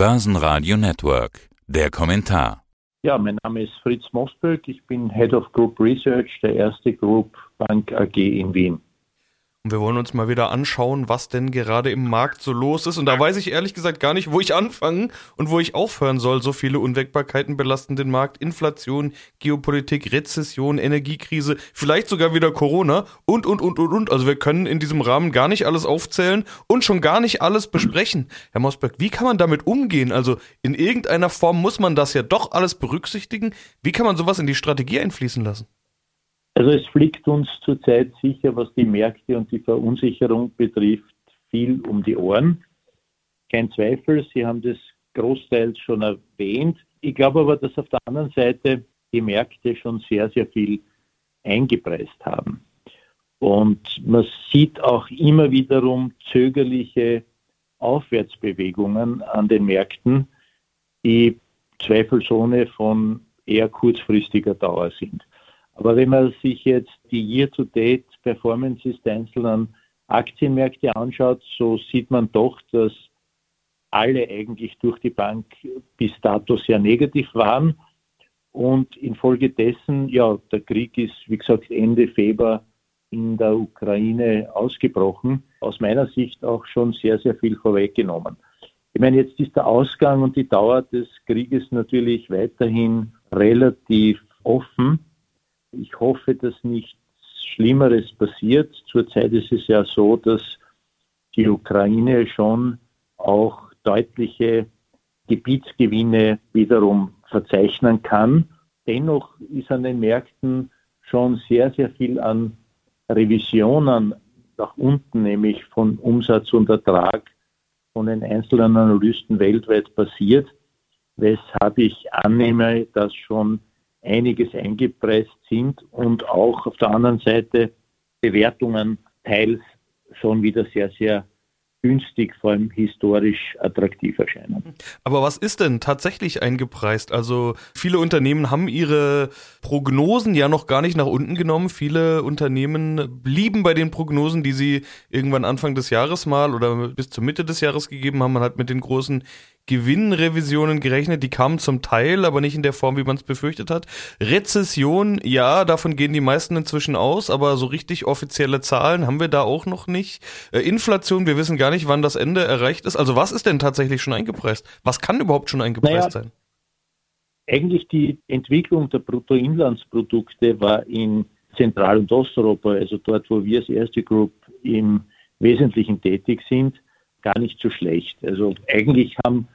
Börsenradio Network. Der Kommentar. Ja, mein Name ist Fritz Mosberg. Ich bin Head of Group Research der Erste Group Bank AG in Wien. Und wir wollen uns mal wieder anschauen, was denn gerade im Markt so los ist. Und da weiß ich ehrlich gesagt gar nicht, wo ich anfangen und wo ich aufhören soll. So viele Unwägbarkeiten belasten den Markt. Inflation, Geopolitik, Rezession, Energiekrise, vielleicht sogar wieder Corona und, und, und, und, und. Also wir können in diesem Rahmen gar nicht alles aufzählen und schon gar nicht alles besprechen. Herr Mosberg, wie kann man damit umgehen? Also in irgendeiner Form muss man das ja doch alles berücksichtigen. Wie kann man sowas in die Strategie einfließen lassen? Also es fliegt uns zurzeit sicher, was die Märkte und die Verunsicherung betrifft, viel um die Ohren. Kein Zweifel, Sie haben das großteils schon erwähnt. Ich glaube aber, dass auf der anderen Seite die Märkte schon sehr, sehr viel eingepreist haben. Und man sieht auch immer wiederum zögerliche Aufwärtsbewegungen an den Märkten, die zweifelsohne von eher kurzfristiger Dauer sind. Aber wenn man sich jetzt die Year-to-Date-Performances der einzelnen Aktienmärkte anschaut, so sieht man doch, dass alle eigentlich durch die Bank bis dato sehr negativ waren. Und infolgedessen, ja, der Krieg ist, wie gesagt, Ende Februar in der Ukraine ausgebrochen. Aus meiner Sicht auch schon sehr, sehr viel vorweggenommen. Ich meine, jetzt ist der Ausgang und die Dauer des Krieges natürlich weiterhin relativ offen. Ich hoffe, dass nichts Schlimmeres passiert. Zurzeit ist es ja so, dass die Ukraine schon auch deutliche Gebietsgewinne wiederum verzeichnen kann. Dennoch ist an den Märkten schon sehr, sehr viel an Revisionen nach unten, nämlich von Umsatz und Ertrag von den einzelnen Analysten weltweit passiert, weshalb ich annehme, dass schon einiges eingepreist sind und auch auf der anderen Seite Bewertungen teils schon wieder sehr, sehr günstig, vor allem historisch attraktiv erscheinen. Aber was ist denn tatsächlich eingepreist? Also viele Unternehmen haben ihre Prognosen ja noch gar nicht nach unten genommen. Viele Unternehmen blieben bei den Prognosen, die sie irgendwann Anfang des Jahres mal oder bis zur Mitte des Jahres gegeben haben. Man hat mit den großen Gewinnrevisionen gerechnet, die kamen zum Teil, aber nicht in der Form, wie man es befürchtet hat. Rezession, ja, davon gehen die meisten inzwischen aus, aber so richtig offizielle Zahlen haben wir da auch noch nicht. Äh, Inflation, wir wissen gar nicht, wann das Ende erreicht ist. Also was ist denn tatsächlich schon eingepreist? Was kann überhaupt schon eingepreist naja, sein? Eigentlich die Entwicklung der Bruttoinlandsprodukte war in Zentral- und Osteuropa, also dort, wo wir als erste Group im Wesentlichen tätig sind, gar nicht so schlecht. Also eigentlich haben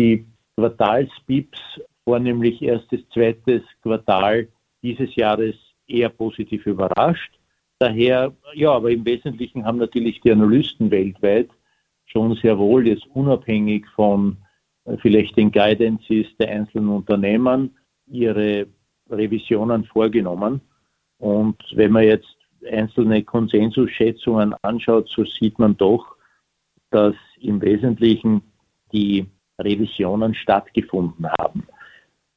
die Quartalspips, vornehmlich erstes, zweites Quartal dieses Jahres eher positiv überrascht. Daher, ja, aber im Wesentlichen haben natürlich die Analysten weltweit schon sehr wohl jetzt unabhängig von äh, vielleicht den Guidances der einzelnen Unternehmen ihre Revisionen vorgenommen. Und wenn man jetzt einzelne Konsensusschätzungen anschaut, so sieht man doch, dass im Wesentlichen die Revisionen stattgefunden haben.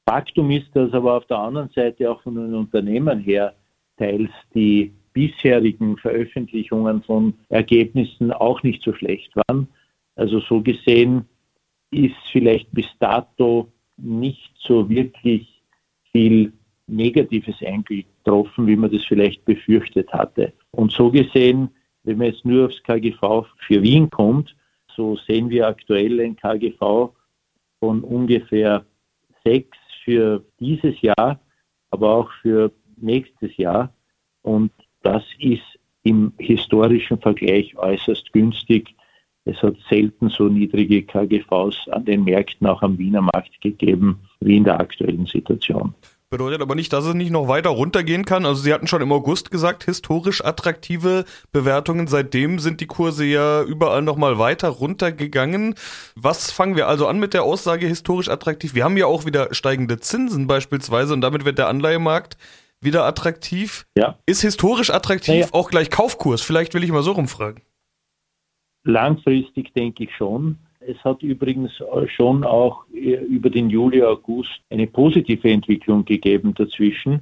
Faktum ist, dass aber auf der anderen Seite auch von den Unternehmen her teils die bisherigen Veröffentlichungen von Ergebnissen auch nicht so schlecht waren. Also so gesehen ist vielleicht bis dato nicht so wirklich viel Negatives eingetroffen, wie man das vielleicht befürchtet hatte. Und so gesehen wenn man jetzt nur aufs KGV für Wien kommt, so sehen wir aktuell ein KGV von ungefähr sechs für dieses Jahr, aber auch für nächstes Jahr. Und das ist im historischen Vergleich äußerst günstig. Es hat selten so niedrige KGVs an den Märkten, auch am Wiener Markt gegeben, wie in der aktuellen Situation. Bedeutet aber nicht, dass es nicht noch weiter runtergehen kann. Also Sie hatten schon im August gesagt, historisch attraktive Bewertungen. Seitdem sind die Kurse ja überall nochmal weiter runtergegangen. Was fangen wir also an mit der Aussage historisch attraktiv? Wir haben ja auch wieder steigende Zinsen beispielsweise und damit wird der Anleihemarkt wieder attraktiv. Ja. Ist historisch attraktiv naja. auch gleich Kaufkurs? Vielleicht will ich mal so rumfragen. Langfristig denke ich schon. Es hat übrigens schon auch äh, über den Juli, August eine positive Entwicklung gegeben dazwischen.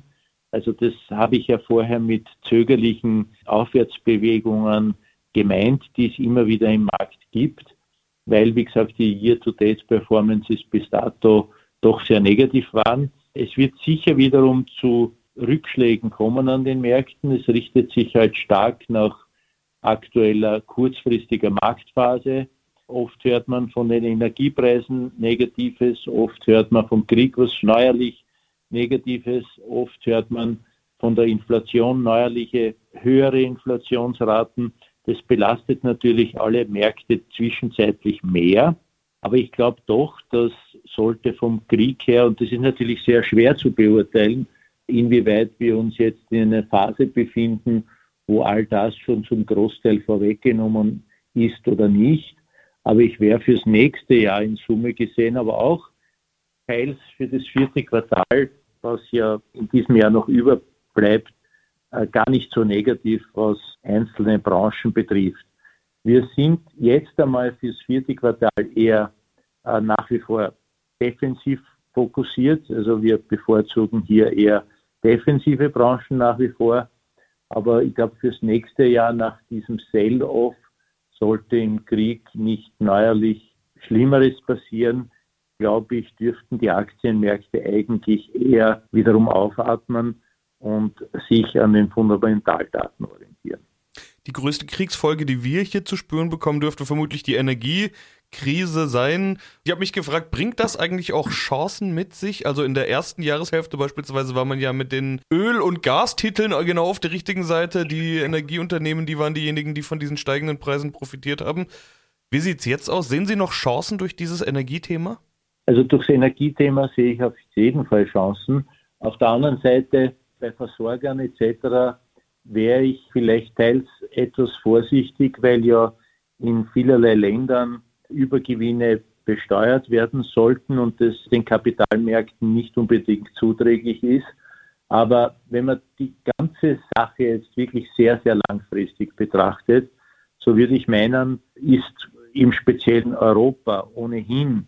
Also das habe ich ja vorher mit zögerlichen Aufwärtsbewegungen gemeint, die es immer wieder im Markt gibt. weil, wie gesagt, die Year-to-Date-Performances bis dato doch sehr negativ waren. Es wird sicher wiederum zu Rückschlägen kommen an den Märkten. Es richtet sich halt stark nach aktueller kurzfristiger Marktphase. Oft hört man von den Energiepreisen Negatives, oft hört man vom Krieg was neuerlich Negatives, oft hört man von der Inflation neuerliche höhere Inflationsraten. Das belastet natürlich alle Märkte zwischenzeitlich mehr. Aber ich glaube doch, dass sollte vom Krieg her, und das ist natürlich sehr schwer zu beurteilen, inwieweit wir uns jetzt in einer Phase befinden, wo all das schon zum Großteil vorweggenommen ist oder nicht. Aber ich wäre fürs nächste Jahr in Summe gesehen, aber auch teils für das vierte Quartal, was ja in diesem Jahr noch überbleibt, äh, gar nicht so negativ, was einzelne Branchen betrifft. Wir sind jetzt einmal fürs vierte Quartal eher äh, nach wie vor defensiv fokussiert. Also wir bevorzugen hier eher defensive Branchen nach wie vor. Aber ich glaube, fürs nächste Jahr nach diesem Sell-off sollte im Krieg nicht neuerlich Schlimmeres passieren, glaube ich, dürften die Aktienmärkte eigentlich eher wiederum aufatmen und sich an den Fundamentaldaten orientieren. Die größte Kriegsfolge, die wir hier zu spüren bekommen, dürfte vermutlich die Energiekrise sein. Ich habe mich gefragt, bringt das eigentlich auch Chancen mit sich? Also in der ersten Jahreshälfte beispielsweise war man ja mit den Öl- und Gastiteln genau auf der richtigen Seite. Die Energieunternehmen, die waren diejenigen, die von diesen steigenden Preisen profitiert haben. Wie sieht es jetzt aus? Sehen Sie noch Chancen durch dieses Energiethema? Also durchs Energiethema sehe ich auf jeden Fall Chancen. Auf der anderen Seite bei Versorgern etc wäre ich vielleicht teils etwas vorsichtig, weil ja in vielerlei Ländern Übergewinne besteuert werden sollten und das den Kapitalmärkten nicht unbedingt zuträglich ist. Aber wenn man die ganze Sache jetzt wirklich sehr, sehr langfristig betrachtet, so würde ich meinen, ist im speziellen Europa ohnehin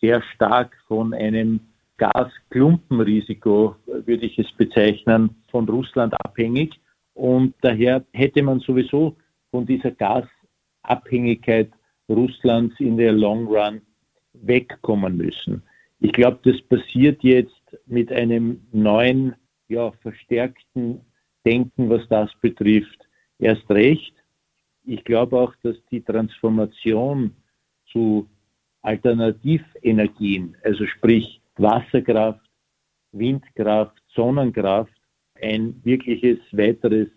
sehr stark von einem Gasklumpenrisiko, würde ich es bezeichnen, von Russland abhängig. Und daher hätte man sowieso von dieser Gasabhängigkeit Russlands in der Long Run wegkommen müssen. Ich glaube, das passiert jetzt mit einem neuen, ja, verstärkten Denken, was das betrifft, erst recht. Ich glaube auch, dass die Transformation zu Alternativenergien, also sprich Wasserkraft, Windkraft, Sonnenkraft, ein wirkliches weiteres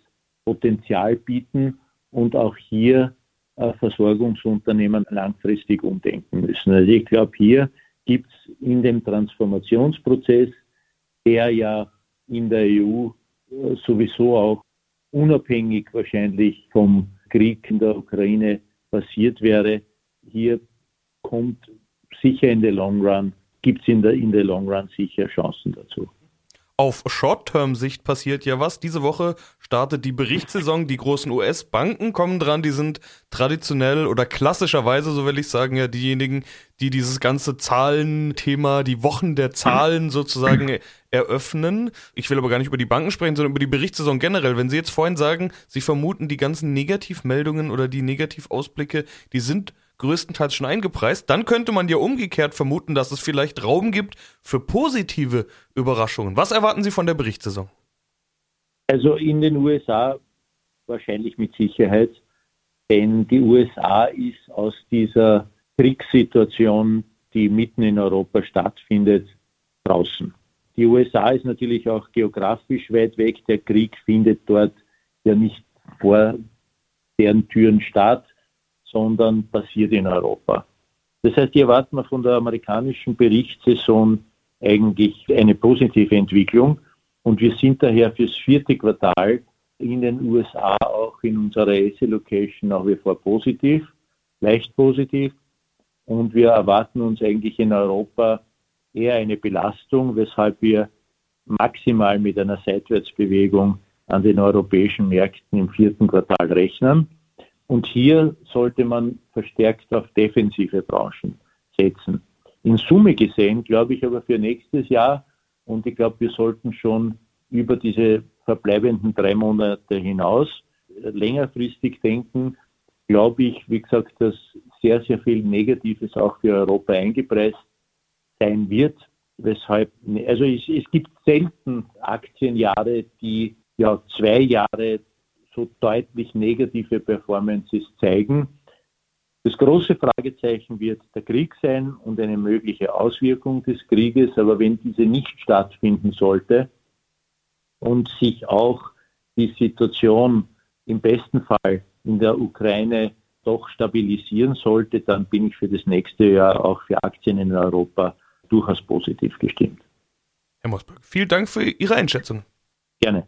Potenzial bieten und auch hier Versorgungsunternehmen langfristig umdenken müssen. Also ich glaube, hier gibt es in dem Transformationsprozess, der ja in der EU äh, sowieso auch unabhängig wahrscheinlich vom Krieg in der Ukraine passiert wäre, hier kommt sicher in der Long Run, gibt es in der, in der Long Run sicher Chancen dazu. Auf Short-Term-Sicht passiert ja was. Diese Woche startet die Berichtssaison. Die großen US-Banken kommen dran. Die sind traditionell oder klassischerweise, so will ich sagen, ja diejenigen, die dieses ganze Zahlenthema, die Wochen der Zahlen sozusagen eröffnen. Ich will aber gar nicht über die Banken sprechen, sondern über die Berichtssaison generell. Wenn Sie jetzt vorhin sagen, Sie vermuten, die ganzen Negativmeldungen oder die Negativausblicke, die sind größtenteils schon eingepreist. Dann könnte man ja umgekehrt vermuten, dass es vielleicht Raum gibt für positive Überraschungen. Was erwarten Sie von der Berichtssaison? Also in den USA wahrscheinlich mit Sicherheit, denn die USA ist aus dieser Kriegssituation, die mitten in Europa stattfindet, draußen. Die USA ist natürlich auch geografisch weit weg. Der Krieg findet dort ja nicht vor deren Türen statt sondern passiert in Europa. Das heißt, hier erwarten wir von der amerikanischen Berichtssaison eigentlich eine positive Entwicklung und wir sind daher fürs vierte Quartal in den USA auch in unserer SE-Location nach wie vor positiv, leicht positiv und wir erwarten uns eigentlich in Europa eher eine Belastung, weshalb wir maximal mit einer Seitwärtsbewegung an den europäischen Märkten im vierten Quartal rechnen. Und hier sollte man verstärkt auf defensive Branchen setzen. In Summe gesehen, glaube ich aber für nächstes Jahr, und ich glaube, wir sollten schon über diese verbleibenden drei Monate hinaus längerfristig denken, glaube ich, wie gesagt, dass sehr, sehr viel Negatives auch für Europa eingepreist sein wird. Weshalb, also es, es gibt selten Aktienjahre, die ja zwei Jahre so deutlich negative Performances zeigen. Das große Fragezeichen wird der Krieg sein und eine mögliche Auswirkung des Krieges. Aber wenn diese nicht stattfinden sollte und sich auch die Situation im besten Fall in der Ukraine doch stabilisieren sollte, dann bin ich für das nächste Jahr auch für Aktien in Europa durchaus positiv gestimmt. Herr Mosberg, vielen Dank für Ihre Einschätzung. Gerne.